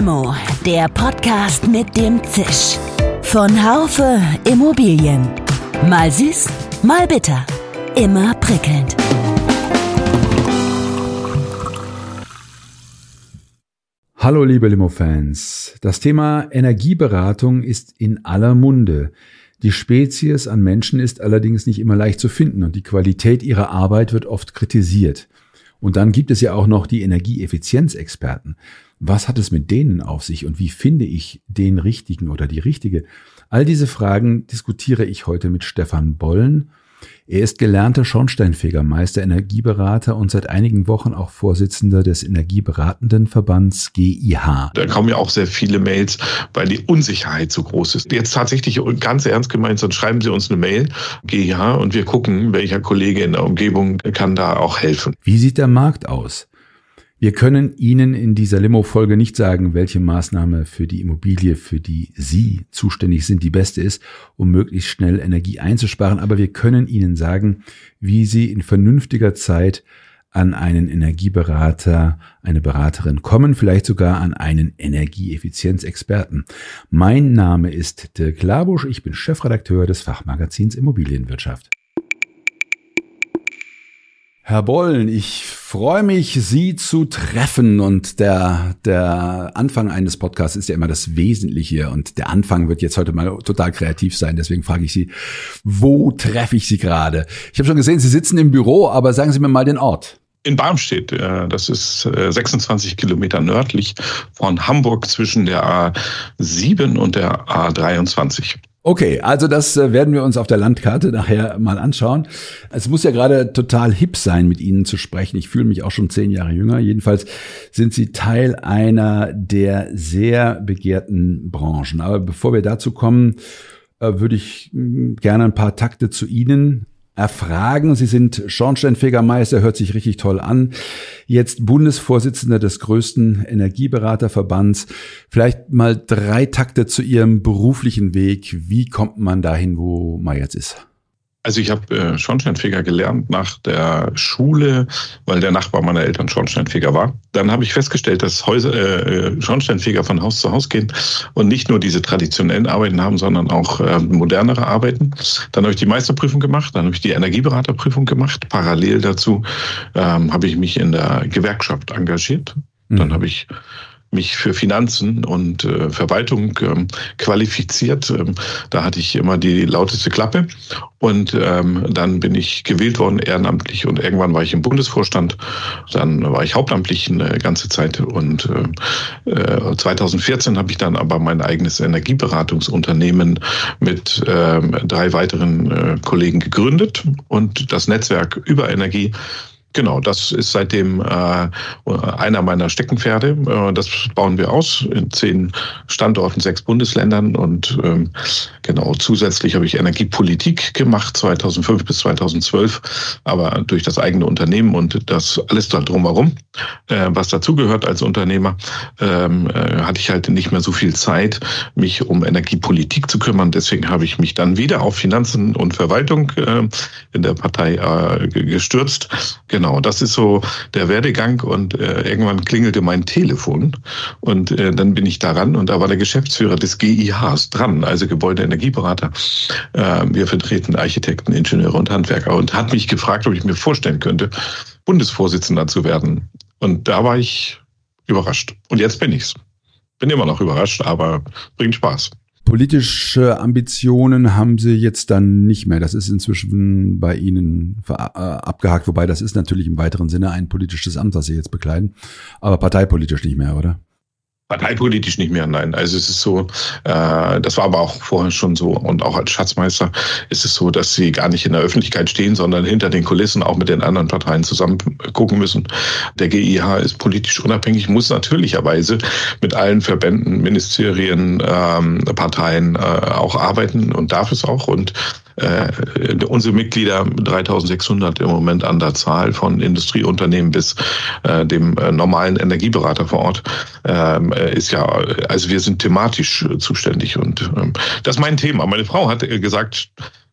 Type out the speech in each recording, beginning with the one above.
Limo, der Podcast mit dem Zisch. Von Haufe Immobilien. Mal süß, mal bitter. Immer prickelnd. Hallo liebe Limo-Fans. Das Thema Energieberatung ist in aller Munde. Die Spezies an Menschen ist allerdings nicht immer leicht zu finden und die Qualität ihrer Arbeit wird oft kritisiert. Und dann gibt es ja auch noch die Energieeffizienzexperten. Was hat es mit denen auf sich und wie finde ich den richtigen oder die richtige? All diese Fragen diskutiere ich heute mit Stefan Bollen. Er ist gelernter Schornsteinfegermeister, Energieberater und seit einigen Wochen auch Vorsitzender des Energieberatenden Verbands GIH. Da kommen ja auch sehr viele Mails, weil die Unsicherheit so groß ist. Jetzt tatsächlich ganz ernst gemeint, sonst schreiben Sie uns eine Mail, GIH, und wir gucken, welcher Kollege in der Umgebung kann da auch helfen. Wie sieht der Markt aus? Wir können Ihnen in dieser Limo-Folge nicht sagen, welche Maßnahme für die Immobilie, für die Sie zuständig sind, die beste ist, um möglichst schnell Energie einzusparen. Aber wir können Ihnen sagen, wie Sie in vernünftiger Zeit an einen Energieberater, eine Beraterin kommen, vielleicht sogar an einen Energieeffizienzexperten. Mein Name ist Dirk Labusch, ich bin Chefredakteur des Fachmagazins Immobilienwirtschaft. Herr Bollen, ich freue mich, Sie zu treffen und der, der Anfang eines Podcasts ist ja immer das Wesentliche und der Anfang wird jetzt heute mal total kreativ sein. Deswegen frage ich Sie, wo treffe ich Sie gerade? Ich habe schon gesehen, Sie sitzen im Büro, aber sagen Sie mir mal den Ort. In Barmstedt, das ist 26 Kilometer nördlich von Hamburg zwischen der A7 und der A23. Okay, also das äh, werden wir uns auf der Landkarte nachher mal anschauen. Es muss ja gerade total hip sein, mit Ihnen zu sprechen. Ich fühle mich auch schon zehn Jahre jünger. Jedenfalls sind Sie Teil einer der sehr begehrten Branchen. Aber bevor wir dazu kommen, äh, würde ich mm, gerne ein paar Takte zu Ihnen erfragen. Sie sind Schornsteinfegermeister, hört sich richtig toll an. Jetzt Bundesvorsitzender des größten Energieberaterverbands. Vielleicht mal drei Takte zu Ihrem beruflichen Weg. Wie kommt man dahin, wo man jetzt ist? Also ich habe äh, Schornsteinfeger gelernt nach der Schule, weil der Nachbar meiner Eltern Schornsteinfeger war. Dann habe ich festgestellt, dass Häuser, äh, Schornsteinfeger von Haus zu Haus gehen und nicht nur diese traditionellen Arbeiten haben, sondern auch äh, modernere Arbeiten. Dann habe ich die Meisterprüfung gemacht, dann habe ich die Energieberaterprüfung gemacht. Parallel dazu ähm, habe ich mich in der Gewerkschaft engagiert. Dann mhm. habe ich mich für Finanzen und äh, Verwaltung ähm, qualifiziert. Ähm, da hatte ich immer die lauteste Klappe. Und ähm, dann bin ich gewählt worden, ehrenamtlich. Und irgendwann war ich im Bundesvorstand. Dann war ich hauptamtlich eine ganze Zeit. Und äh, 2014 äh, habe ich dann aber mein eigenes Energieberatungsunternehmen mit äh, drei weiteren äh, Kollegen gegründet. Und das Netzwerk über Energie Genau, das ist seitdem äh, einer meiner Steckenpferde. Äh, das bauen wir aus in zehn Standorten, sechs Bundesländern und ähm, genau zusätzlich habe ich Energiepolitik gemacht 2005 bis 2012, aber durch das eigene Unternehmen und das alles da drumherum, äh, was dazugehört als Unternehmer, ähm, äh, hatte ich halt nicht mehr so viel Zeit, mich um Energiepolitik zu kümmern. Deswegen habe ich mich dann wieder auf Finanzen und Verwaltung äh, in der Partei äh, gestürzt. Genau, das ist so der Werdegang und äh, irgendwann klingelte mein Telefon und äh, dann bin ich daran und da war der Geschäftsführer des GIHs dran, also Gebäudeenergieberater. Äh, wir vertreten Architekten, Ingenieure und Handwerker und hat mich gefragt, ob ich mir vorstellen könnte, Bundesvorsitzender zu werden. Und da war ich überrascht. Und jetzt bin ich's. Bin immer noch überrascht, aber bringt Spaß. Politische Ambitionen haben Sie jetzt dann nicht mehr. Das ist inzwischen bei Ihnen äh, abgehakt, wobei das ist natürlich im weiteren Sinne ein politisches Amt, das Sie jetzt bekleiden, aber parteipolitisch nicht mehr, oder? Parteipolitisch nicht mehr, nein. Also es ist so, äh, das war aber auch vorher schon so und auch als Schatzmeister ist es so, dass sie gar nicht in der Öffentlichkeit stehen, sondern hinter den Kulissen auch mit den anderen Parteien zusammen gucken müssen. Der GIH ist politisch unabhängig, muss natürlicherweise mit allen Verbänden, Ministerien, ähm, Parteien äh, auch arbeiten und darf es auch und äh, unsere Mitglieder 3600 im Moment an der Zahl von Industrieunternehmen bis äh, dem äh, normalen Energieberater vor Ort ähm, äh, ist ja, also wir sind thematisch zuständig und ähm, das ist mein Thema. Meine Frau hat gesagt,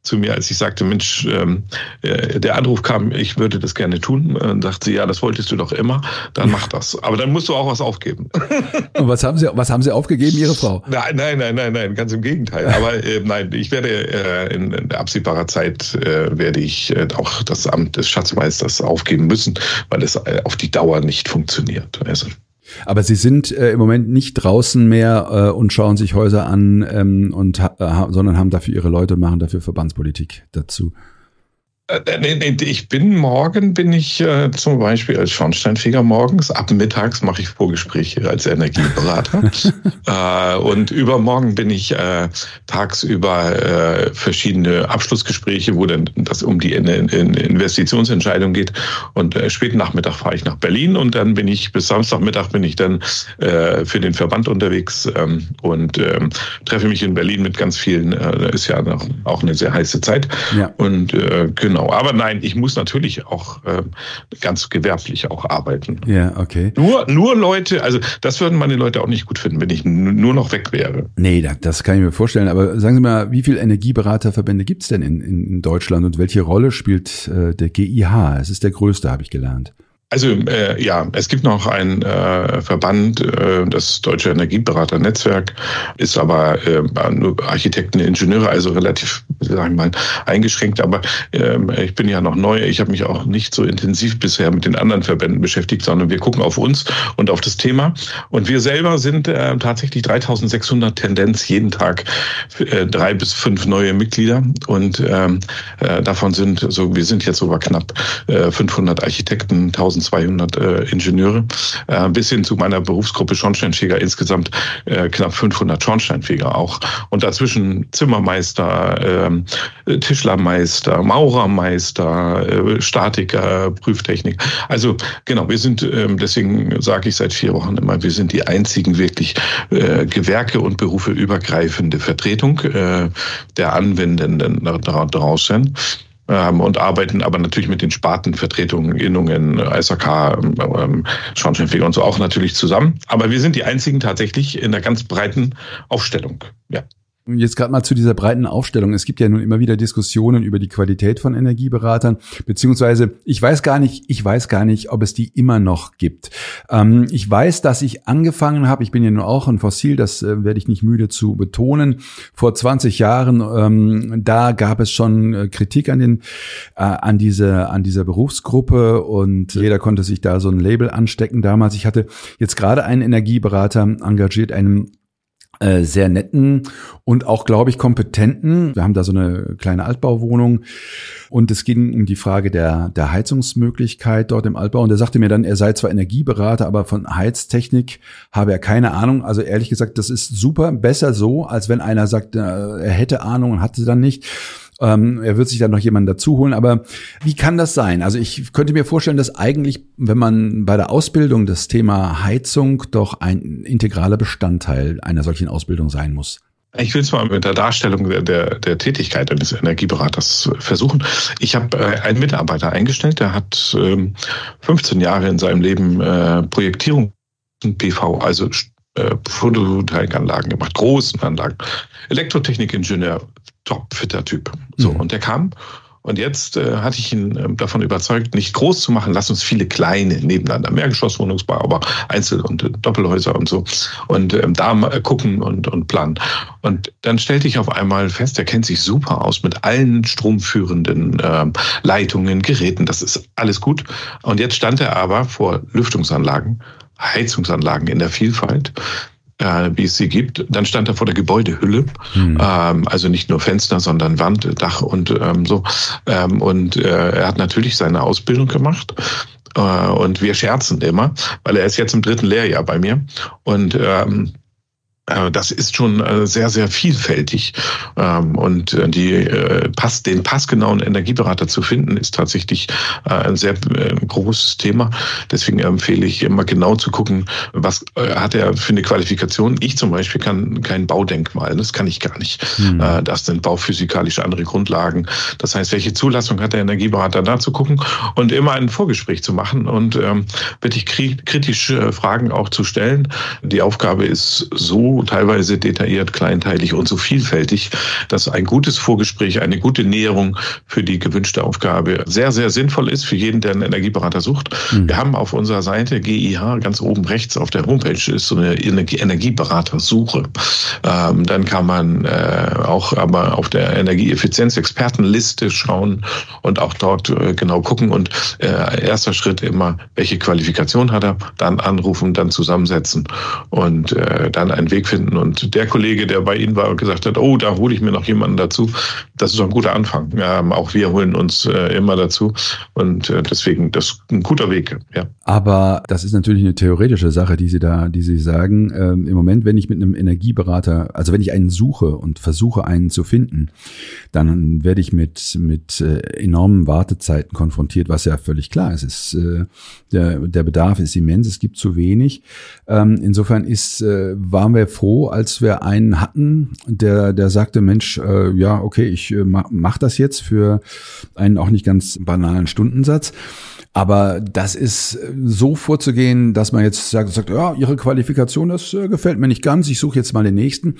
zu mir, als ich sagte, Mensch, ähm, äh, der Anruf kam, ich würde das gerne tun. Dann sagt sie, ja, das wolltest du doch immer, dann mach das. Aber dann musst du auch was aufgeben. Und was haben Sie, was haben Sie aufgegeben, Ihre Frau? Nein, nein, nein, nein, nein, ganz im Gegenteil. Aber äh, nein, ich werde äh, in, in absehbarer Zeit äh, werde ich äh, auch das Amt des Schatzmeisters aufgeben müssen, weil es äh, auf die Dauer nicht funktioniert. Also aber Sie sind äh, im Moment nicht draußen mehr äh, und schauen sich Häuser an, ähm, und äh, sondern haben dafür Ihre Leute und machen dafür Verbandspolitik dazu. Äh, ich bin morgen, bin ich äh, zum Beispiel als Schornsteinfeger morgens, ab mittags mache ich Vorgespräche als Energieberater. äh, und übermorgen bin ich äh, tagsüber äh, verschiedene Abschlussgespräche, wo dann das um die in, in Investitionsentscheidung geht. Und äh, späten Nachmittag fahre ich nach Berlin und dann bin ich bis Samstagmittag bin ich dann für den Verband unterwegs ähm, und ähm, treffe mich in Berlin mit ganz vielen. Ist ja noch, auch eine sehr heiße Zeit. Ja. Und genau Genau, aber nein, ich muss natürlich auch äh, ganz gewerblich auch arbeiten. Ja, okay. Nur, nur Leute, also das würden meine Leute auch nicht gut finden, wenn ich nur noch weg wäre. Nee, das kann ich mir vorstellen. Aber sagen Sie mal, wie viele Energieberaterverbände gibt es denn in, in Deutschland und welche Rolle spielt äh, der GIH? Es ist der größte, habe ich gelernt. Also äh, ja, es gibt noch einen äh, Verband, äh, das Deutsche Energieberaternetzwerk, ist aber äh, nur Architekten, Ingenieure, also relativ, sagen wir mal, eingeschränkt. Aber äh, ich bin ja noch neu. Ich habe mich auch nicht so intensiv bisher mit den anderen Verbänden beschäftigt, sondern wir gucken auf uns und auf das Thema. Und wir selber sind äh, tatsächlich 3.600 Tendenz jeden Tag äh, drei bis fünf neue Mitglieder und ähm, äh, davon sind so, wir sind jetzt sogar knapp äh, 500 Architekten, 1000 1200 äh, Ingenieure, äh, bis hin zu meiner Berufsgruppe Schornsteinfeger insgesamt äh, knapp 500 Schornsteinfeger auch. Und dazwischen Zimmermeister, äh, Tischlermeister, Maurermeister, äh, Statiker, Prüftechnik. Also genau, wir sind, äh, deswegen sage ich seit vier Wochen immer, wir sind die einzigen wirklich äh, Gewerke und Berufe übergreifende Vertretung äh, der Anwendenden draußen ähm, und arbeiten aber natürlich mit den Spartenvertretungen, Innungen, ISAK, ähm, Schornsteinfeger und so auch natürlich zusammen. Aber wir sind die einzigen tatsächlich in der ganz breiten Aufstellung. Ja. Jetzt gerade mal zu dieser breiten Aufstellung. Es gibt ja nun immer wieder Diskussionen über die Qualität von Energieberatern, beziehungsweise ich weiß gar nicht, ich weiß gar nicht, ob es die immer noch gibt. Ähm, ich weiß, dass ich angefangen habe, ich bin ja nun auch ein Fossil, das äh, werde ich nicht müde zu betonen. Vor 20 Jahren, ähm, da gab es schon äh, Kritik an den, äh, an diese, an dieser Berufsgruppe und jeder konnte sich da so ein Label anstecken damals. Ich hatte jetzt gerade einen Energieberater engagiert, einen sehr netten und auch, glaube ich, kompetenten. Wir haben da so eine kleine Altbauwohnung und es ging um die Frage der, der Heizungsmöglichkeit dort im Altbau. Und er sagte mir dann, er sei zwar Energieberater, aber von Heiztechnik habe er keine Ahnung. Also ehrlich gesagt, das ist super, besser so, als wenn einer sagt, äh, er hätte Ahnung und hatte dann nicht. Ähm, er wird sich dann noch jemanden dazu holen. Aber wie kann das sein? Also ich könnte mir vorstellen, dass eigentlich, wenn man bei der Ausbildung das Thema Heizung doch ein integraler Bestandteil einer solchen Ausbildung sein muss. Ich will es mal mit der Darstellung der, der, der Tätigkeit eines Energieberaters versuchen. Ich habe äh, einen Mitarbeiter eingestellt, der hat ähm, 15 Jahre in seinem Leben äh, Projektierung PV, also äh, Photovoltaikanlagen gemacht, großen Anlagen. Elektrotechnikingenieur, top fitter Typ. So, mhm. und der kam und jetzt äh, hatte ich ihn äh, davon überzeugt, nicht groß zu machen, lass uns viele kleine nebeneinander, Mehrgeschosswohnungsbau, aber Einzel- und äh, Doppelhäuser und so. Und ähm, da äh, gucken und, und planen. Und dann stellte ich auf einmal fest, er kennt sich super aus mit allen stromführenden äh, Leitungen, Geräten, das ist alles gut. Und jetzt stand er aber vor Lüftungsanlagen, Heizungsanlagen in der Vielfalt äh, wie es sie gibt. Dann stand er vor der Gebäudehülle, mhm. ähm, also nicht nur Fenster, sondern Wand, Dach und ähm, so. Ähm, und äh, er hat natürlich seine Ausbildung gemacht. Äh, und wir scherzen immer, weil er ist jetzt im dritten Lehrjahr bei mir. Und ähm, äh, das ist schon äh, sehr, sehr vielfältig. Ähm, und äh, die, Pass, den passgenauen Energieberater zu finden, ist tatsächlich ein sehr großes Thema. Deswegen empfehle ich immer genau zu gucken, was hat er für eine Qualifikation. Ich zum Beispiel kann kein Baudenkmal, das kann ich gar nicht. Mhm. Das sind bauphysikalisch andere Grundlagen. Das heißt, welche Zulassung hat der Energieberater da zu gucken und immer ein Vorgespräch zu machen und ähm, wirklich kritisch Fragen auch zu stellen. Die Aufgabe ist so so teilweise detailliert, kleinteilig und so vielfältig, dass ein gutes Vorgespräch, eine gute Näherung für die gewünschte Aufgabe sehr, sehr sinnvoll ist für jeden, der einen Energieberater sucht. Mhm. Wir haben auf unserer Seite GIH ganz oben rechts auf der Homepage ist so eine Energieberatersuche. Ähm, dann kann man äh, auch aber auf der Energieeffizienz-Expertenliste schauen und auch dort äh, genau gucken und äh, erster Schritt immer, welche Qualifikation hat er, dann anrufen, dann zusammensetzen und äh, dann einen Weg finden. Und der Kollege, der bei Ihnen war und gesagt hat, oh, da hole ich mir noch jemanden dazu, das ist ein guter Anfang. Ähm, auch wir holen uns äh, immer dazu und äh, deswegen das ist ein guter Weg. Ja. Aber das ist natürlich eine theoretische Sache, die Sie da, die Sie sagen. Ähm, Im Moment, wenn ich mit einem Energieberater, also wenn ich einen suche und versuche, einen zu finden, dann werde ich mit mit äh, enormen Wartezeiten konfrontiert, was ja völlig klar ist. Es äh, der der Bedarf ist immens, es gibt zu wenig. Ähm, insofern ist äh, waren wir froh, als wir einen hatten, der der sagte, Mensch, äh, ja okay, ich äh, mach, das jetzt für einen auch nicht ganz banalen Stundensatz. Aber das ist äh, so vorzugehen, dass man jetzt sagt, sagt ja, Ihre Qualifikation, das äh, gefällt mir nicht ganz, ich suche jetzt mal den nächsten.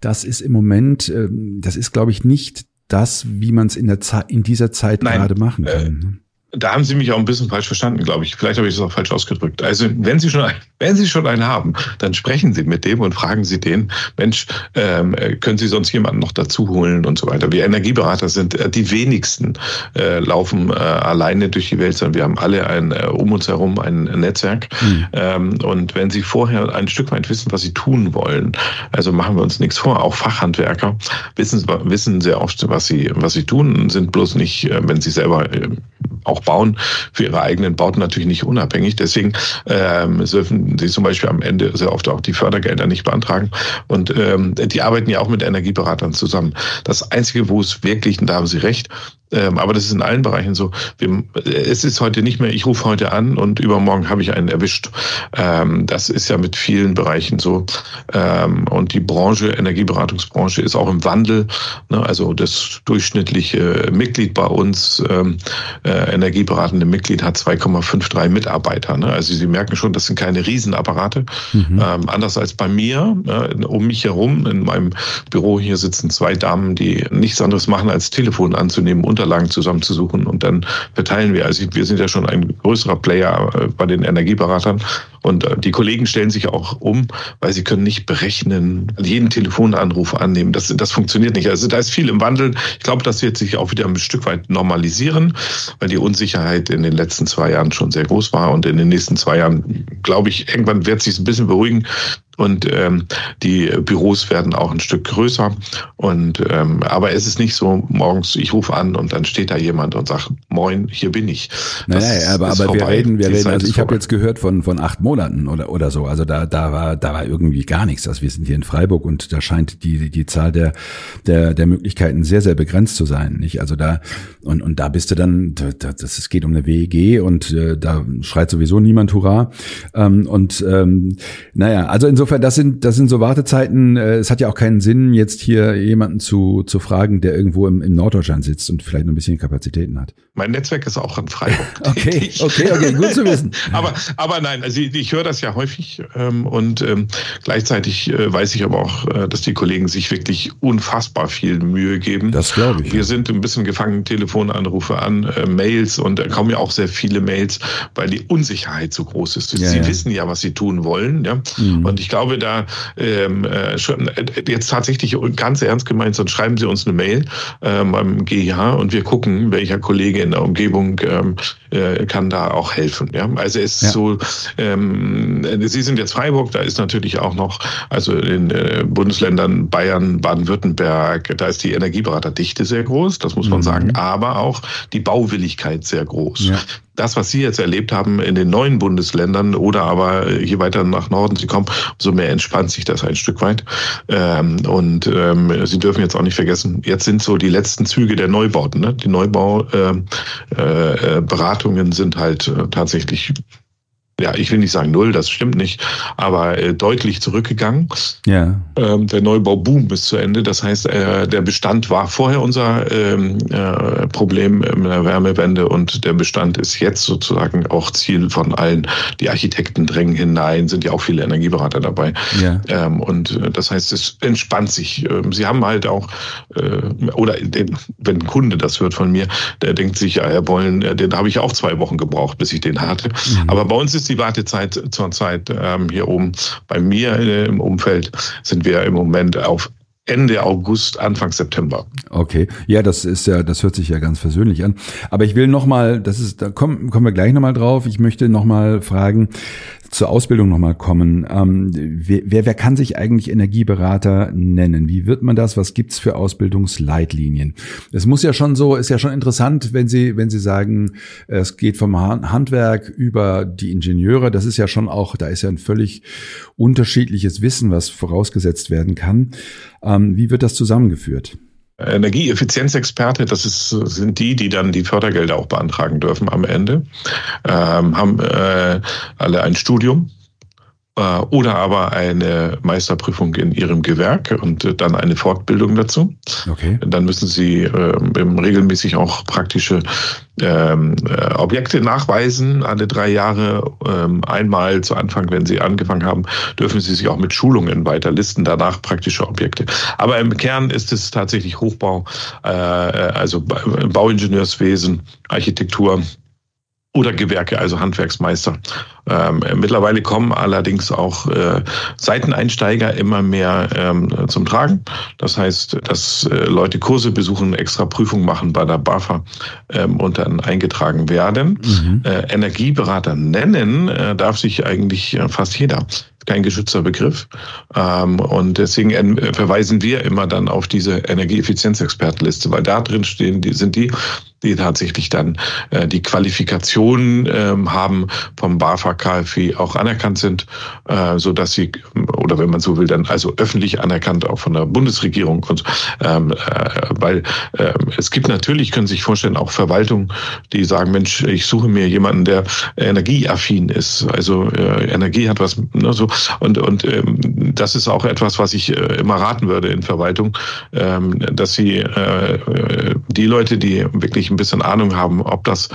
Das ist im Moment, äh, das ist, glaube ich, nicht das, wie man es in, der Zeit, in dieser Zeit Nein, gerade machen kann. Äh, da haben Sie mich auch ein bisschen falsch verstanden, glaube ich. Vielleicht habe ich das auch falsch ausgedrückt. Also wenn Sie schon, ein, wenn Sie schon einen haben, dann sprechen Sie mit dem und fragen Sie den, Mensch, ähm, können Sie sonst jemanden noch dazu holen und so weiter. Wir Energieberater sind äh, die wenigsten äh, laufen äh, alleine durch die Welt, sondern wir haben alle ein äh, um uns herum ein Netzwerk. Mhm. Ähm, und wenn Sie vorher ein Stück weit wissen, was Sie tun wollen, also machen wir uns nichts vor. Auch Fachhandwerker wissen wissen sehr oft, was sie was sie tun, sind bloß nicht, äh, wenn sie selber äh, auch bauen, für ihre eigenen Bauten natürlich nicht unabhängig. Deswegen ähm, dürfen sie zum Beispiel am Ende sehr oft auch die Fördergelder nicht beantragen. Und ähm, die arbeiten ja auch mit Energieberatern zusammen. Das Einzige, wo es wirklich, und da haben Sie recht, ähm, aber das ist in allen Bereichen so. Wir, es ist heute nicht mehr, ich rufe heute an und übermorgen habe ich einen erwischt. Ähm, das ist ja mit vielen Bereichen so. Ähm, und die Branche, Energieberatungsbranche ist auch im Wandel. Ne? Also das durchschnittliche Mitglied bei uns, ähm, äh, energieberatende Mitglied, hat 2,53 Mitarbeiter. Ne? Also Sie merken schon, das sind keine Riesenapparate. Mhm. Ähm, anders als bei mir, äh, um mich herum, in meinem Büro hier sitzen zwei Damen, die nichts anderes machen, als Telefon anzunehmen und Unterlagen zusammenzusuchen und dann verteilen wir. Also wir sind ja schon ein größerer Player äh, bei den Energieberatern und äh, die Kollegen stellen sich auch um, weil sie können nicht berechnen, jeden Telefonanruf annehmen. Das, das funktioniert nicht. Also da ist viel im Wandel. Ich glaube, das wird sich auch wieder ein Stück weit normalisieren, weil die Unsicherheit in den letzten zwei Jahren schon sehr groß war und in den nächsten zwei Jahren, glaube ich, irgendwann wird sich ein bisschen beruhigen. Und ähm, die Büros werden auch ein Stück größer. Und ähm, aber es ist nicht so, morgens ich rufe an und dann steht da jemand und sagt, Moin, hier bin ich. Das naja, aber, aber wir reden, wir reden, also ich habe jetzt gehört von von acht Monaten oder oder so. Also da da war da war irgendwie gar nichts. Also wir sind hier in Freiburg und da scheint die die Zahl der der der Möglichkeiten sehr sehr begrenzt zu sein. Nicht? Also da und und da bist du dann, das es geht um eine WEG und äh, da schreit sowieso niemand Hurra. Ähm, und ähm, naja, also insofern insofern, das sind, das sind so Wartezeiten. Äh, es hat ja auch keinen Sinn, jetzt hier jemanden zu, zu fragen, der irgendwo im, im Norddeutschland sitzt und vielleicht noch ein bisschen Kapazitäten hat. Mein Netzwerk ist auch in Freiburg. okay, okay, okay, gut zu wissen. aber, aber nein, also ich, ich höre das ja häufig ähm, und ähm, gleichzeitig äh, weiß ich aber auch, äh, dass die Kollegen sich wirklich unfassbar viel Mühe geben. Das glaube ich. Wir sind ein bisschen gefangen, Telefonanrufe an, äh, Mails und da kommen ja auch sehr viele Mails, weil die Unsicherheit so groß ist. Ja, sie ja. wissen ja, was sie tun wollen, ja. Mhm. Und ich glaube, da ähm, äh, äh, jetzt tatsächlich ganz ernst gemeint, sonst schreiben Sie uns eine Mail ähm, beim GIH und wir gucken, welcher Kollege in der Umgebung ähm, äh, kann da auch helfen. Ja? Also es ist ja. so, ähm, Sie sind jetzt Freiburg, da ist natürlich auch noch, also in äh, Bundesländern Bayern, Baden-Württemberg, da ist die Energieberaterdichte sehr groß, das muss man mhm. sagen, aber auch die Bauwilligkeit sehr groß. Ja das, was Sie jetzt erlebt haben in den neuen Bundesländern oder aber je weiter nach Norden Sie kommen, umso mehr entspannt sich das ein Stück weit. Ähm, und ähm, Sie dürfen jetzt auch nicht vergessen, jetzt sind so die letzten Züge der Neubauten. Ne? Die Neubauberatungen ähm, äh, äh, sind halt äh, tatsächlich ja, ich will nicht sagen null, das stimmt nicht, aber äh, deutlich zurückgegangen. Ja. Ähm, der Neubauboom ist zu Ende. Das heißt, äh, der Bestand war vorher unser ähm, äh, Problem in der Wärmewende und der Bestand ist jetzt sozusagen auch Ziel von allen. Die Architekten drängen hinein, sind ja auch viele Energieberater dabei. Ja. Ähm, und äh, das heißt, es entspannt sich. Ähm, Sie haben halt auch, äh, oder wenn ein Kunde das hört von mir, der denkt sich, ja, Herr Bollen, äh, den habe ich auch zwei Wochen gebraucht, bis ich den hatte. Mhm. Aber bei uns ist die Wartezeit zurzeit ähm, hier oben. Bei mir äh, im Umfeld sind wir im Moment auf Ende August, Anfang September. Okay, ja, das ist ja, das hört sich ja ganz versöhnlich an. Aber ich will noch mal, das ist, da kommen, kommen wir gleich noch mal drauf. Ich möchte noch mal fragen, zur Ausbildung nochmal kommen. Ähm, wer, wer kann sich eigentlich Energieberater nennen? Wie wird man das? Was gibt's für Ausbildungsleitlinien? Es muss ja schon so, ist ja schon interessant, wenn Sie, wenn Sie sagen, es geht vom Handwerk über die Ingenieure. Das ist ja schon auch, da ist ja ein völlig unterschiedliches Wissen, was vorausgesetzt werden kann. Ähm, wie wird das zusammengeführt? Energieeffizienzexperte, das ist, sind die, die dann die Fördergelder auch beantragen dürfen am Ende, ähm, haben äh, alle ein Studium oder aber eine Meisterprüfung in ihrem Gewerk und äh, dann eine Fortbildung dazu. Okay. Dann müssen sie äh, regelmäßig auch praktische ähm, äh, Objekte nachweisen, alle drei Jahre. Ähm, einmal zu Anfang, wenn sie angefangen haben, dürfen sie sich auch mit Schulungen weiter listen, danach praktische Objekte. Aber im Kern ist es tatsächlich Hochbau, äh, also Bauingenieurswesen, Architektur, oder Gewerke, also Handwerksmeister. Ähm, mittlerweile kommen allerdings auch äh, Seiteneinsteiger immer mehr ähm, zum Tragen. Das heißt, dass äh, Leute Kurse besuchen, extra Prüfungen machen bei der BAFA ähm, und dann eingetragen werden. Mhm. Äh, Energieberater nennen äh, darf sich eigentlich äh, fast jeder kein geschützter Begriff. Ähm, und deswegen verweisen wir immer dann auf diese Energieeffizienzexpertenliste, weil da drin stehen, die sind die, die tatsächlich dann äh, die Qualifikation ähm, haben vom BAFA KfW auch anerkannt sind, äh, so dass sie oder wenn man so will, dann also öffentlich anerkannt auch von der Bundesregierung und ähm, äh, weil äh, es gibt natürlich, können Sie sich vorstellen, auch Verwaltungen, die sagen, Mensch, ich suche mir jemanden, der energieaffin ist, also äh, Energie hat was ne, so und und ähm, das ist auch etwas, was ich äh, immer raten würde in Verwaltung, ähm, dass sie äh, die Leute, die wirklich ein bisschen Ahnung haben, ob das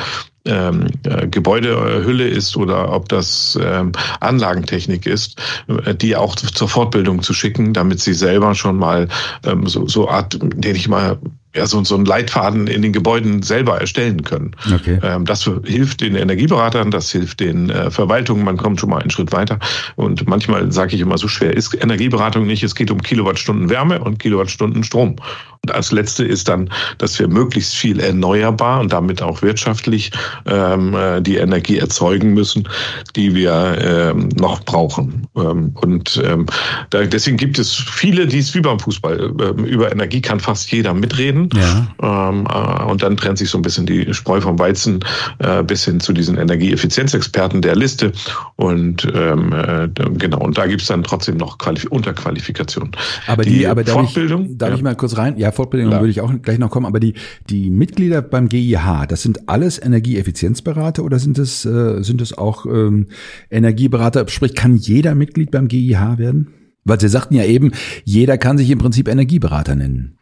ähm, äh, Gebäudehülle ist oder ob das ähm, Anlagentechnik ist, äh, die auch zur Fortbildung zu schicken, damit sie selber schon mal ähm, so, so Art, den ich mal ja, so, so einen Leitfaden in den Gebäuden selber erstellen können. Okay. Ähm, das hilft den Energieberatern, das hilft den äh, Verwaltungen, man kommt schon mal einen Schritt weiter. Und manchmal sage ich immer, so schwer ist Energieberatung nicht. Es geht um Kilowattstunden Wärme und Kilowattstunden Strom. Und als letzte ist dann, dass wir möglichst viel erneuerbar und damit auch wirtschaftlich ähm, äh, die Energie erzeugen müssen, die wir ähm, noch brauchen. Ähm, und ähm, da, deswegen gibt es viele, die es wie beim Fußball, ähm, über Energie kann fast jeder mitreden. Ja. Ähm, äh, und dann trennt sich so ein bisschen die Spreu vom Weizen äh, bis hin zu diesen Energieeffizienzexperten der Liste. Und ähm, äh, genau, und da gibt es dann trotzdem noch Qualif Unterqualifikationen. Aber die, die aber darf Fortbildung. Ich, darf ja. ich mal kurz rein? Ja, Fortbildung würde ich auch gleich noch kommen, aber die, die Mitglieder beim GIH, das sind alles Energieeffizienzberater oder sind es, äh, sind es auch ähm, Energieberater? Sprich, kann jeder Mitglied beim GIH werden? Weil Sie sagten ja eben, jeder kann sich im Prinzip Energieberater nennen.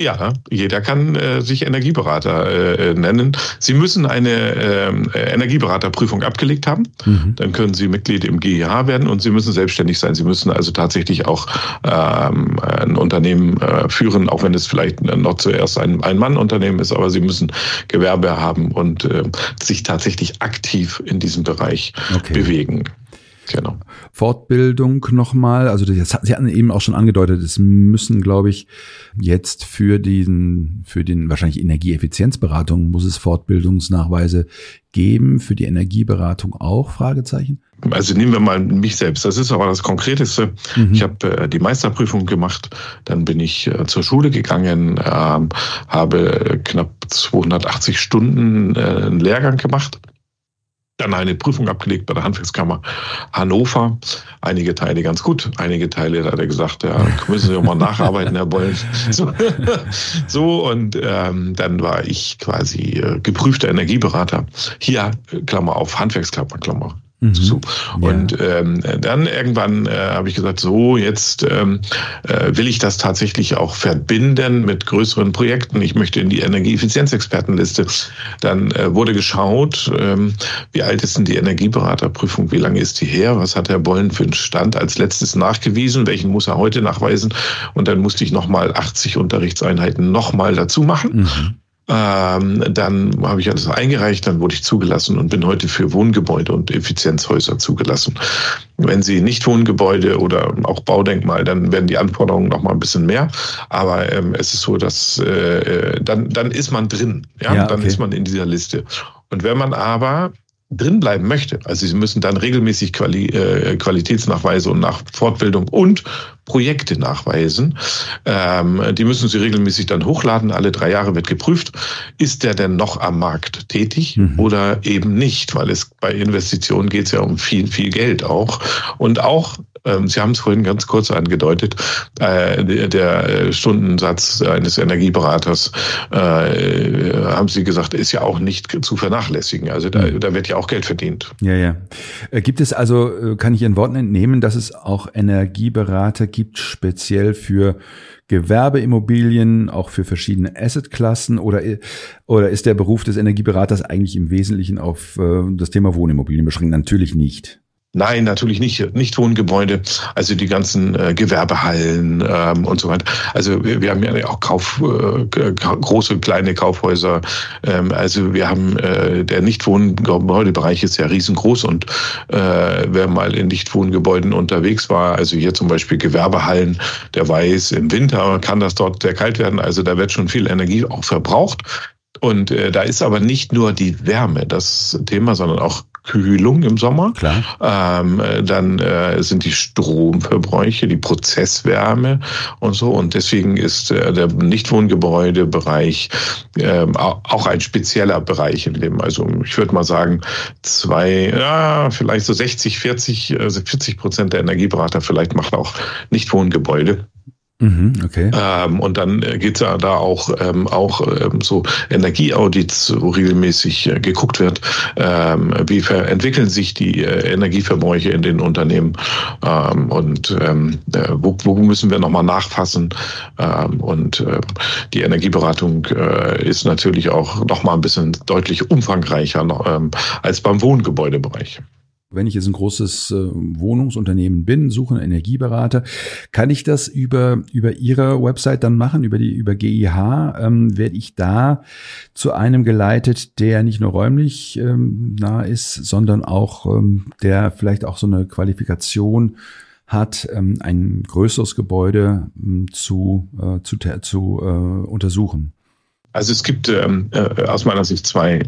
Ja, jeder kann äh, sich Energieberater äh, nennen. Sie müssen eine äh, Energieberaterprüfung abgelegt haben. Mhm. Dann können Sie Mitglied im GIH werden und Sie müssen selbstständig sein. Sie müssen also tatsächlich auch ähm, ein Unternehmen äh, führen, auch wenn es vielleicht noch zuerst ein Ein-Mann-Unternehmen ist, aber Sie müssen Gewerbe haben und äh, sich tatsächlich aktiv in diesem Bereich okay. bewegen. Genau. Fortbildung nochmal, also das, Sie hatten eben auch schon angedeutet, es müssen, glaube ich, jetzt für diesen, für den wahrscheinlich Energieeffizienzberatung muss es Fortbildungsnachweise geben, für die Energieberatung auch, Fragezeichen? Also nehmen wir mal mich selbst, das ist aber das Konkreteste. Mhm. Ich habe äh, die Meisterprüfung gemacht, dann bin ich äh, zur Schule gegangen, äh, habe knapp 280 Stunden äh, einen Lehrgang gemacht dann eine Prüfung abgelegt bei der Handwerkskammer Hannover. Einige Teile ganz gut, einige Teile hat er gesagt, ja, müssen Sie auch mal nacharbeiten, Herr Boll. So, so und ähm, dann war ich quasi äh, geprüfter Energieberater. Hier, Klammer auf, Handwerkskammer, Klammer Mhm. So. Und ja. ähm, dann irgendwann äh, habe ich gesagt, so jetzt ähm, äh, will ich das tatsächlich auch verbinden mit größeren Projekten. Ich möchte in die Energieeffizienzexpertenliste. Dann äh, wurde geschaut, ähm, wie alt ist denn die Energieberaterprüfung, wie lange ist die her, was hat Herr Bollen für einen Stand als letztes nachgewiesen, welchen muss er heute nachweisen. Und dann musste ich nochmal 80 Unterrichtseinheiten nochmal dazu machen. Mhm. Ähm, dann habe ich alles eingereicht, dann wurde ich zugelassen und bin heute für Wohngebäude und Effizienzhäuser zugelassen. Wenn Sie nicht Wohngebäude oder auch Baudenkmal, dann werden die Anforderungen noch mal ein bisschen mehr. Aber ähm, es ist so, dass äh, dann dann ist man drin, ja, ja okay. dann ist man in dieser Liste. Und wenn man aber drin bleiben möchte, also Sie müssen dann regelmäßig Quali äh, Qualitätsnachweise und nach Fortbildung und Projekte nachweisen. Ähm, die müssen Sie regelmäßig dann hochladen. Alle drei Jahre wird geprüft, ist der denn noch am Markt tätig mhm. oder eben nicht, weil es bei Investitionen geht es ja um viel, viel Geld auch. Und auch Sie haben es vorhin ganz kurz angedeutet, äh, der äh, Stundensatz eines Energieberaters, äh, haben Sie gesagt, ist ja auch nicht zu vernachlässigen. Also da, mhm. da wird ja auch Geld verdient. Ja, ja. Gibt es also, kann ich Ihren Worten entnehmen, dass es auch Energieberater gibt, speziell für Gewerbeimmobilien, auch für verschiedene Assetklassen oder, oder ist der Beruf des Energieberaters eigentlich im Wesentlichen auf das Thema Wohnimmobilien beschränkt? Natürlich nicht. Nein, natürlich nicht, nicht Wohngebäude, also die ganzen äh, Gewerbehallen ähm, und so weiter. Also wir, wir haben ja auch Kauf, äh, große, kleine Kaufhäuser. Ähm, also wir haben, äh, der Nichtwohngebäudebereich ist ja riesengroß und äh, wer mal in Nichtwohngebäuden unterwegs war, also hier zum Beispiel Gewerbehallen, der weiß, im Winter kann das dort sehr kalt werden, also da wird schon viel Energie auch verbraucht. Und äh, da ist aber nicht nur die Wärme das Thema, sondern auch Kühlung im Sommer. Klar. Ähm, dann äh, sind die Stromverbräuche, die Prozesswärme und so. Und deswegen ist äh, der Nichtwohngebäudebereich äh, auch ein spezieller Bereich in dem. Also ich würde mal sagen, zwei, ja, vielleicht so 60, 40, also 40 Prozent der Energieberater vielleicht macht auch Nichtwohngebäude. Mhm, okay. Ähm, und dann geht es ja da auch, ähm, auch ähm, so Energieaudits, wo regelmäßig äh, geguckt wird, ähm, wie entwickeln sich die äh, Energieverbräuche in den Unternehmen ähm, und ähm, äh, wo, wo müssen wir nochmal nachfassen. Und äh, die Energieberatung äh, ist natürlich auch nochmal ein bisschen deutlich umfangreicher als beim Wohngebäudebereich. Wenn ich jetzt ein großes äh, Wohnungsunternehmen bin, suche einen Energieberater, kann ich das über, über Ihre Website dann machen, über die, über GIH, ähm, werde ich da zu einem geleitet, der nicht nur räumlich ähm, nah ist, sondern auch, ähm, der vielleicht auch so eine Qualifikation hat, ähm, ein größeres Gebäude ähm, zu, äh, zu, zu äh, untersuchen. Also es gibt ähm, äh, aus meiner Sicht zwei äh,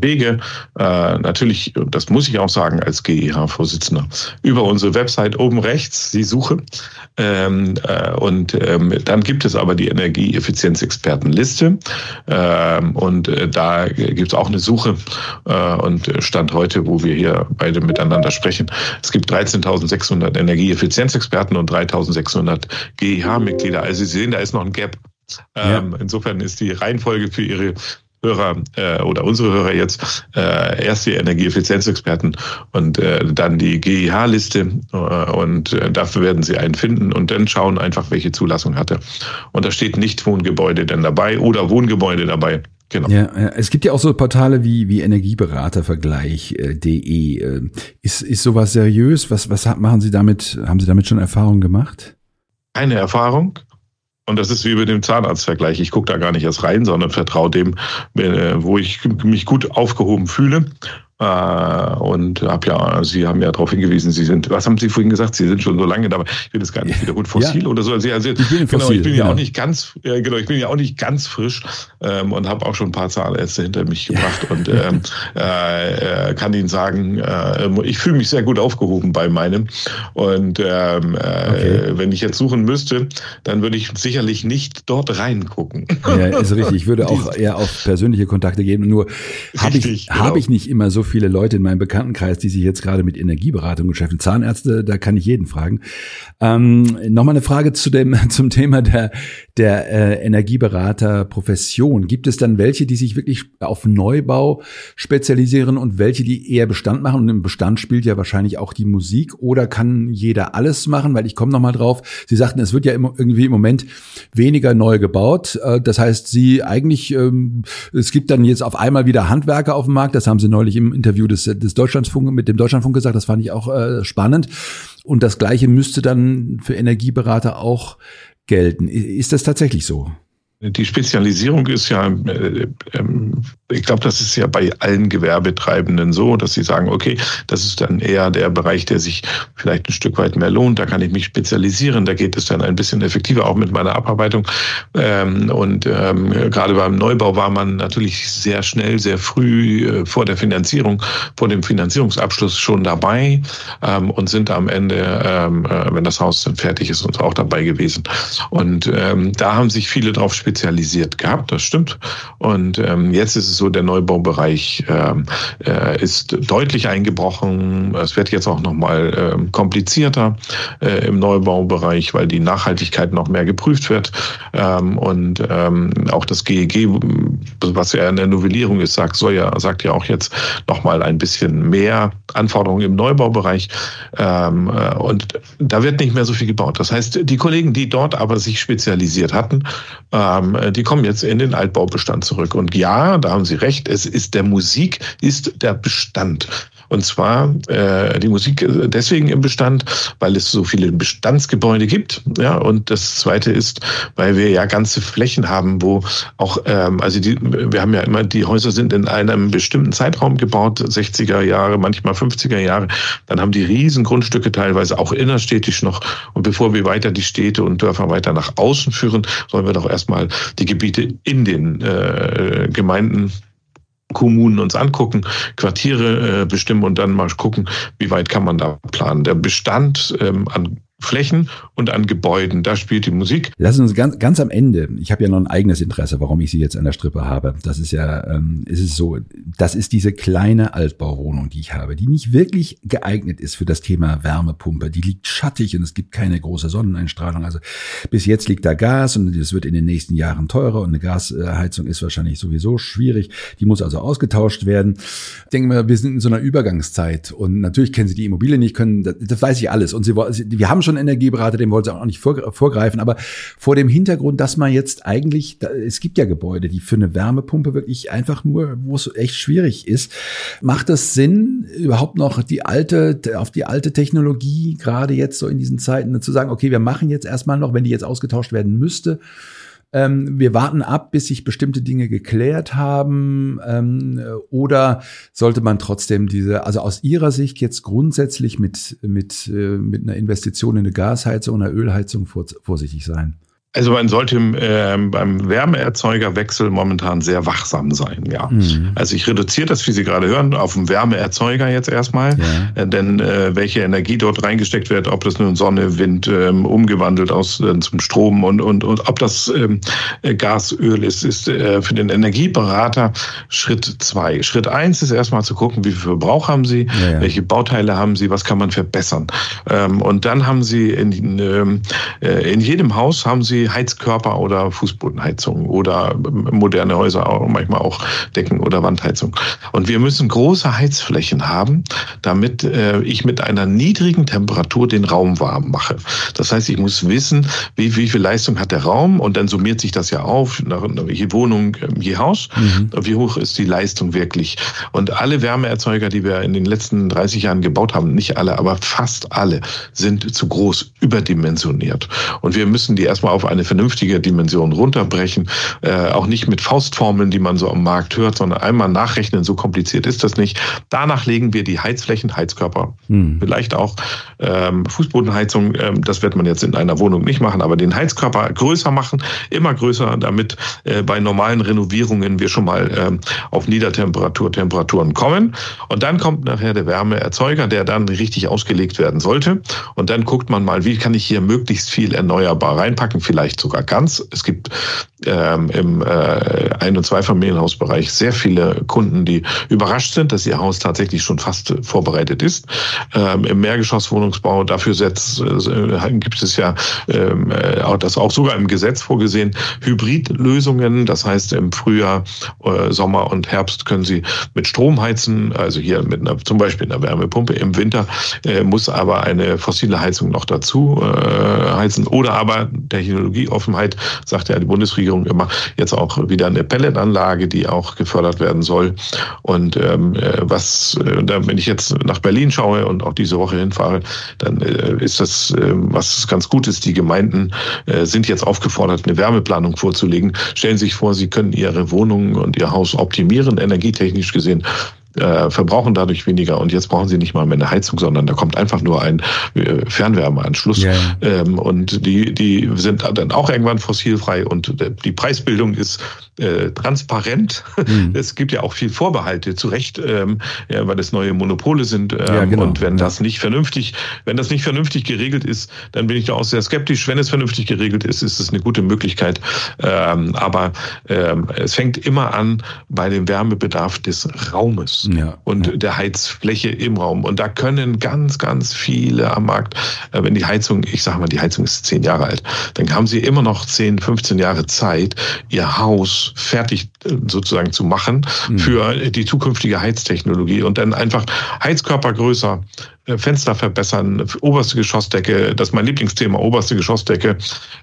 Wege. Äh, natürlich, das muss ich auch sagen als GEH-Vorsitzender, über unsere Website oben rechts die Suche. Ähm, äh, und ähm, dann gibt es aber die Energieeffizienzexpertenliste. Ähm, und äh, da gibt es auch eine Suche. Äh, und Stand heute, wo wir hier beide miteinander sprechen, es gibt 13.600 Energieeffizienzexperten und 3.600 GEH-Mitglieder. Also Sie sehen, da ist noch ein Gap. Ähm, Insofern ist die Reihenfolge für Ihre Hörer äh, oder unsere Hörer jetzt äh, erst die Energieeffizienzexperten und äh, dann die GIH-Liste äh, und äh, dafür werden Sie einen finden und dann schauen einfach, welche Zulassung hatte. Und da steht nicht Wohngebäude denn dabei oder Wohngebäude dabei. Genau. Ja, es gibt ja auch so Portale wie, wie Energieberatervergleich.de. Äh, ist, ist sowas seriös? Was, was machen Sie damit? Haben Sie damit schon Erfahrungen gemacht? Eine Erfahrung. Und das ist wie mit dem Zahnarztvergleich. Ich gucke da gar nicht erst rein, sondern vertraue dem, äh, wo ich mich gut aufgehoben fühle. Äh, und hab ja, Sie haben ja darauf hingewiesen, Sie sind, was haben Sie vorhin gesagt? Sie sind schon so lange dabei. Ich will das gar nicht wieder gut fossil ja. oder so. Sie, also, ich bin genau, fossil, ich bin ja genau. auch nicht ganz, ja, genau, ich bin ja auch nicht ganz frisch ähm, und habe auch schon ein paar Zahnärzte hinter mich gebracht und ähm, äh, äh, kann Ihnen sagen, äh, ich fühle mich sehr gut aufgehoben bei meinem. Und ähm, äh, okay. wenn ich jetzt suchen müsste, dann würde ich sicherlich nicht dort reingucken. Ja, ist richtig. Ich würde auch eher auf persönliche Kontakte gehen. Nur habe ich, genau. hab ich nicht immer so viele Leute in meinem Bekanntenkreis, die sich jetzt gerade mit Energieberatung beschäftigen. Zahnärzte, da kann ich jeden fragen. Ähm, Nochmal eine Frage zu dem, zum Thema der, der äh, Energieberaterprofession. Gibt es dann welche, die sich wirklich auf Neubau spezialisieren und welche, die eher Bestand machen? Und im Bestand spielt ja wahrscheinlich auch die Musik. Oder kann jeder alles machen? Weil ich komme nochmal drauf. Sie sagten, es wird ja irgendwie im Moment weniger neu gebaut. Äh, das heißt, Sie eigentlich, ähm, es gibt dann jetzt auf einmal wieder Handwerker auf dem Markt. Das haben Sie neulich im Interview des, des Deutschlandfunk mit dem Deutschlandfunk gesagt. Das fand ich auch äh, spannend. Und das Gleiche müsste dann für Energieberater auch gelten. Ist das tatsächlich so? Die Spezialisierung ist ja, äh, ähm, ich glaube, das ist ja bei allen Gewerbetreibenden so, dass sie sagen, okay, das ist dann eher der Bereich, der sich vielleicht ein Stück weit mehr lohnt. Da kann ich mich spezialisieren. Da geht es dann ein bisschen effektiver auch mit meiner Abarbeitung. Ähm, und ähm, gerade beim Neubau war man natürlich sehr schnell, sehr früh äh, vor der Finanzierung, vor dem Finanzierungsabschluss schon dabei und sind am Ende, äh, wenn das Haus dann fertig ist, uns auch dabei gewesen. Und da haben sich viele drauf spezialisiert spezialisiert gehabt, das stimmt. Und ähm, jetzt ist es so, der Neubaubereich ähm, äh, ist deutlich eingebrochen. Es wird jetzt auch nochmal äh, komplizierter äh, im Neubaubereich, weil die Nachhaltigkeit noch mehr geprüft wird. Ähm, und ähm, auch das GEG, was ja in der Novellierung ist, sagt, soll ja, sagt ja auch jetzt nochmal ein bisschen mehr Anforderungen im Neubaubereich. Ähm, äh, und da wird nicht mehr so viel gebaut. Das heißt, die Kollegen, die dort aber sich spezialisiert hatten, ähm, haben, äh, die kommen jetzt in den Altbaubestand zurück. Und ja, da haben Sie recht, es ist der Musik, ist der Bestand. Und zwar äh, die Musik deswegen im Bestand, weil es so viele Bestandsgebäude gibt. Ja, und das Zweite ist, weil wir ja ganze Flächen haben, wo auch, ähm, also die, wir haben ja immer, die Häuser sind in einem bestimmten Zeitraum gebaut, 60er Jahre, manchmal 50er Jahre. Dann haben die riesen Grundstücke teilweise auch innerstädtisch noch. Und bevor wir weiter die Städte und Dörfer weiter nach außen führen, sollen wir doch erstmal die Gebiete in den äh, Gemeinden Kommunen uns angucken, Quartiere äh, bestimmen und dann mal gucken, wie weit kann man da planen. Der Bestand ähm, an Flächen und an Gebäuden. Da spielt die Musik. Lass uns ganz, ganz am Ende. Ich habe ja noch ein eigenes Interesse, warum ich sie jetzt an der Strippe habe. Das ist ja, ähm, ist es so, das ist diese kleine Altbauwohnung, die ich habe, die nicht wirklich geeignet ist für das Thema Wärmepumpe. Die liegt schattig und es gibt keine große Sonneneinstrahlung. Also bis jetzt liegt da Gas und es wird in den nächsten Jahren teurer und eine Gasheizung ist wahrscheinlich sowieso schwierig. Die muss also ausgetauscht werden. Ich denke mal, wir sind in so einer Übergangszeit und natürlich kennen Sie die Immobilie nicht, können, das, das weiß ich alles. Und Sie, wir haben schon schon Energieberater, dem wollte ich auch nicht vorgreifen, aber vor dem Hintergrund, dass man jetzt eigentlich, es gibt ja Gebäude, die für eine Wärmepumpe wirklich einfach nur, wo es echt schwierig ist, macht es Sinn, überhaupt noch die alte, auf die alte Technologie, gerade jetzt so in diesen Zeiten, zu sagen, okay, wir machen jetzt erstmal noch, wenn die jetzt ausgetauscht werden müsste, ähm, wir warten ab, bis sich bestimmte Dinge geklärt haben? Ähm, oder sollte man trotzdem diese, also aus Ihrer Sicht jetzt grundsätzlich mit, mit, äh, mit einer Investition in eine Gasheizung, einer Ölheizung vorsichtig sein? Also man sollte äh, beim Wärmeerzeugerwechsel momentan sehr wachsam sein, ja. Mhm. Also ich reduziere das, wie Sie gerade hören, auf den Wärmeerzeuger jetzt erstmal, ja. äh, denn äh, welche Energie dort reingesteckt wird, ob das nun Sonne, Wind ähm, umgewandelt aus äh, zum Strom und und und ob das ähm, äh, Gas, Öl ist, ist äh, für den Energieberater Schritt zwei. Schritt eins ist erstmal zu gucken, wie viel Verbrauch haben Sie, ja, ja. welche Bauteile haben Sie, was kann man verbessern, ähm, und dann haben Sie in, ähm, äh, in jedem Haus haben Sie Heizkörper oder Fußbodenheizung oder moderne Häuser, auch manchmal auch Decken- oder Wandheizung. Und wir müssen große Heizflächen haben, damit äh, ich mit einer niedrigen Temperatur den Raum warm mache. Das heißt, ich muss wissen, wie, wie viel Leistung hat der Raum und dann summiert sich das ja auf, nach, je Wohnung, ähm, je Haus, mhm. wie hoch ist die Leistung wirklich. Und alle Wärmeerzeuger, die wir in den letzten 30 Jahren gebaut haben, nicht alle, aber fast alle, sind zu groß, überdimensioniert. Und wir müssen die erstmal auf eine vernünftige Dimension runterbrechen. Äh, auch nicht mit Faustformeln, die man so am Markt hört, sondern einmal nachrechnen, so kompliziert ist das nicht. Danach legen wir die Heizflächen, Heizkörper, hm. vielleicht auch ähm, Fußbodenheizung, ähm, das wird man jetzt in einer Wohnung nicht machen, aber den Heizkörper größer machen, immer größer, damit äh, bei normalen Renovierungen wir schon mal ähm, auf Niedertemperaturtemperaturen kommen. Und dann kommt nachher der Wärmeerzeuger, der dann richtig ausgelegt werden sollte. Und dann guckt man mal, wie kann ich hier möglichst viel erneuerbar reinpacken. Vielleicht vielleicht sogar ganz. Es gibt ähm, im äh, Ein- und Zweifamilienhausbereich sehr viele Kunden, die überrascht sind, dass ihr Haus tatsächlich schon fast vorbereitet ist. Ähm, Im Mehrgeschosswohnungsbau dafür setzt, äh, gibt es ja ähm, äh, auch das auch sogar im Gesetz vorgesehen Hybridlösungen. Das heißt im Frühjahr, äh, Sommer und Herbst können Sie mit Strom heizen, also hier mit einer zum Beispiel einer Wärmepumpe. Im Winter äh, muss aber eine fossile Heizung noch dazu äh, heizen oder aber Technologieoffenheit sagt ja die Bundesregierung immer jetzt auch wieder eine Pelletanlage, die auch gefördert werden soll. Und ähm, äh, was, äh, wenn ich jetzt nach Berlin schaue und auch diese Woche hinfahre, dann äh, ist das, äh, was ganz gut ist, die Gemeinden äh, sind jetzt aufgefordert, eine Wärmeplanung vorzulegen. Stellen Sie sich vor, Sie können Ihre Wohnungen und Ihr Haus optimieren, energietechnisch gesehen äh, verbrauchen dadurch weniger und jetzt brauchen sie nicht mal mehr eine Heizung, sondern da kommt einfach nur ein äh, Fernwärmeanschluss ja. Ähm, und die die sind dann auch irgendwann fossilfrei und die Preisbildung ist äh, transparent. Mhm. Es gibt ja auch viel Vorbehalte, zu Recht, ähm, ja, weil es neue Monopole sind. Ähm, ja, genau. Und wenn das nicht vernünftig, wenn das nicht vernünftig geregelt ist, dann bin ich da auch sehr skeptisch. Wenn es vernünftig geregelt ist, ist es eine gute Möglichkeit. Ähm, aber ähm, es fängt immer an bei dem Wärmebedarf des Raumes ja, und ja. der Heizfläche im Raum. Und da können ganz, ganz viele am Markt, äh, wenn die Heizung, ich sage mal, die Heizung ist zehn Jahre alt, dann haben sie immer noch 10, 15 Jahre Zeit, ihr Haus fertig äh, sozusagen zu machen mhm. für die zukünftige Heiztechnologie und dann einfach Heizkörper größer, Fenster verbessern, oberste Geschossdecke, das ist mein Lieblingsthema, oberste Geschossdecke.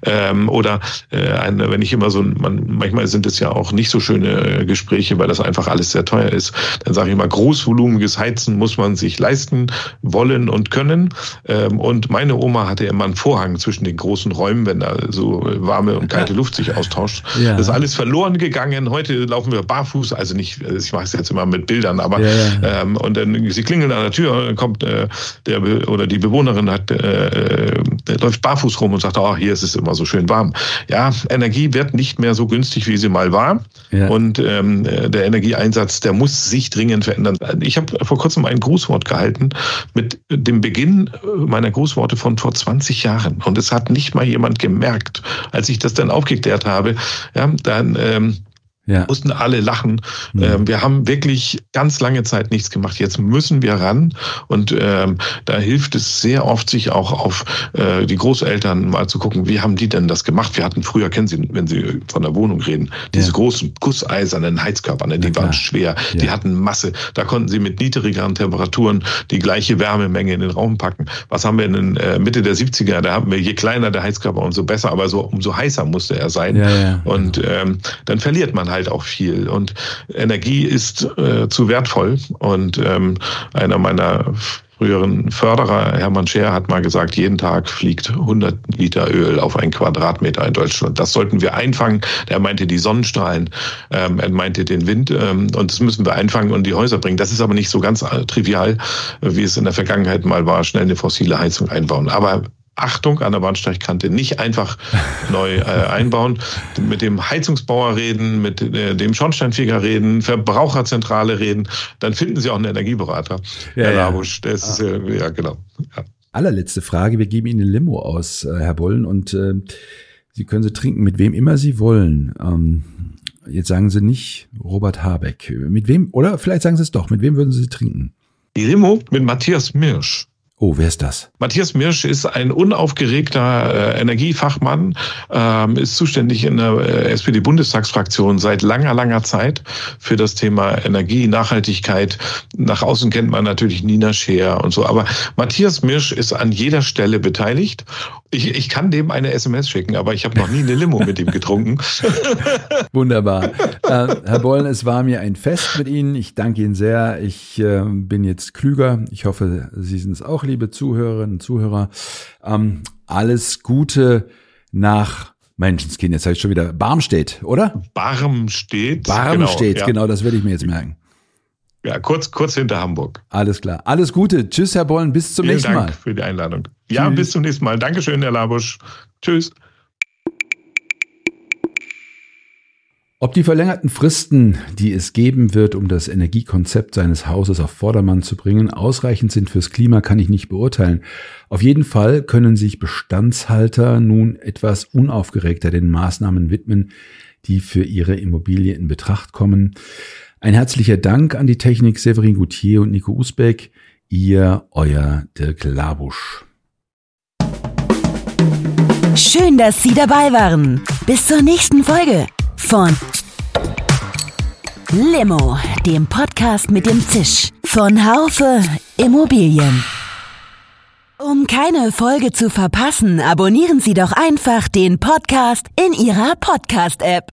Ähm, oder äh, eine, wenn ich immer so, man, manchmal sind es ja auch nicht so schöne Gespräche, weil das einfach alles sehr teuer ist. Dann sage ich mal, großvolumiges Heizen muss man sich leisten, wollen und können. Ähm, und meine Oma hatte immer einen Vorhang zwischen den großen Räumen, wenn da so warme und kalte Luft sich austauscht. Ja. Das ist alles verloren gegangen. Heute laufen wir barfuß, also nicht, ich mache es jetzt immer mit Bildern, aber ja, ja. Ähm, und dann sie klingeln an der Tür, dann kommt äh, der oder die Bewohnerin hat, äh, der läuft barfuß rum und sagt, oh, hier ist es immer so schön warm. Ja, Energie wird nicht mehr so günstig, wie sie mal war. Ja. Und ähm, der Energieeinsatz, der muss sich dringend verändern. Ich habe vor kurzem ein Grußwort gehalten mit dem Beginn meiner Grußworte von vor 20 Jahren. Und es hat nicht mal jemand gemerkt, als ich das dann aufgeklärt habe. Ja, dann ähm, ja. Mussten alle lachen. Mhm. Ähm, wir haben wirklich ganz lange Zeit nichts gemacht. Jetzt müssen wir ran. Und ähm, da hilft es sehr oft, sich auch auf äh, die Großeltern mal zu gucken, wie haben die denn das gemacht? Wir hatten früher, kennen Sie, wenn Sie von der Wohnung reden, diese ja. großen gusseisernen Heizkörper, ne? die ja, waren schwer, die hatten Masse. Da konnten Sie mit niedrigeren Temperaturen die gleiche Wärmemenge in den Raum packen. Was haben wir in den, äh, Mitte der 70er? Da haben wir, je kleiner der Heizkörper, umso besser, aber so umso heißer musste er sein. Und ähm, dann verliert man halt halt auch viel. Und Energie ist äh, zu wertvoll. Und ähm, einer meiner früheren Förderer, Hermann Scher, hat mal gesagt, jeden Tag fliegt 100 Liter Öl auf einen Quadratmeter in Deutschland. Das sollten wir einfangen. Er meinte die Sonnenstrahlen, ähm, er meinte den Wind ähm, und das müssen wir einfangen und die Häuser bringen. Das ist aber nicht so ganz äh, trivial, wie es in der Vergangenheit mal war, schnell eine fossile Heizung einbauen. Aber Achtung an der Bahnsteigkante nicht einfach neu äh, einbauen. Mit dem Heizungsbauer reden, mit äh, dem Schornsteinfeger reden, Verbraucherzentrale reden, dann finden Sie auch einen Energieberater. Ja, Herr Labusch, das ah. ist äh, ja genau. Ja. Allerletzte Frage, wir geben Ihnen eine Limo aus, äh, Herr Bollen, und äh, Sie können sie trinken, mit wem immer Sie wollen. Ähm, jetzt sagen Sie nicht Robert Habeck. Mit wem, oder vielleicht sagen Sie es doch, mit wem würden Sie sie trinken? Die Limo mit Matthias Mirsch. Oh, wer ist das? Matthias Mirsch ist ein unaufgeregter äh, Energiefachmann, ähm, ist zuständig in der äh, SPD-Bundestagsfraktion seit langer, langer Zeit für das Thema Energie, Nachhaltigkeit. Nach außen kennt man natürlich Nina Scheer und so. Aber Matthias Mirsch ist an jeder Stelle beteiligt. Ich, ich kann dem eine SMS schicken, aber ich habe noch nie eine Limo mit ihm getrunken. Wunderbar. Äh, Herr Bollen, es war mir ein Fest mit Ihnen. Ich danke Ihnen sehr. Ich äh, bin jetzt klüger. Ich hoffe, Sie sind es auch liebe Zuhörerinnen und Zuhörer. Ähm, alles Gute nach Menschenskind. Jetzt sage ich schon wieder Barmstedt, oder? Barmstedt. Barmstedt, genau, ja. genau das werde ich mir jetzt merken. Ja, kurz, kurz hinter Hamburg. Alles klar. Alles Gute. Tschüss, Herr Bollen. Bis zum Vielen nächsten Dank Mal. für die Einladung. Ja, bis zum nächsten Mal. Dankeschön, Herr Labusch. Tschüss. Ob die verlängerten Fristen, die es geben wird, um das Energiekonzept seines Hauses auf Vordermann zu bringen, ausreichend sind fürs Klima, kann ich nicht beurteilen. Auf jeden Fall können sich Bestandshalter nun etwas unaufgeregter den Maßnahmen widmen, die für ihre Immobilie in Betracht kommen. Ein herzlicher Dank an die Technik Severin Goutier und Nico Usbeck. Ihr, euer Dirk Labusch. Schön, dass Sie dabei waren. Bis zur nächsten Folge von Limo, dem Podcast mit dem Zisch von Haufe Immobilien. Um keine Folge zu verpassen, abonnieren Sie doch einfach den Podcast in Ihrer Podcast-App.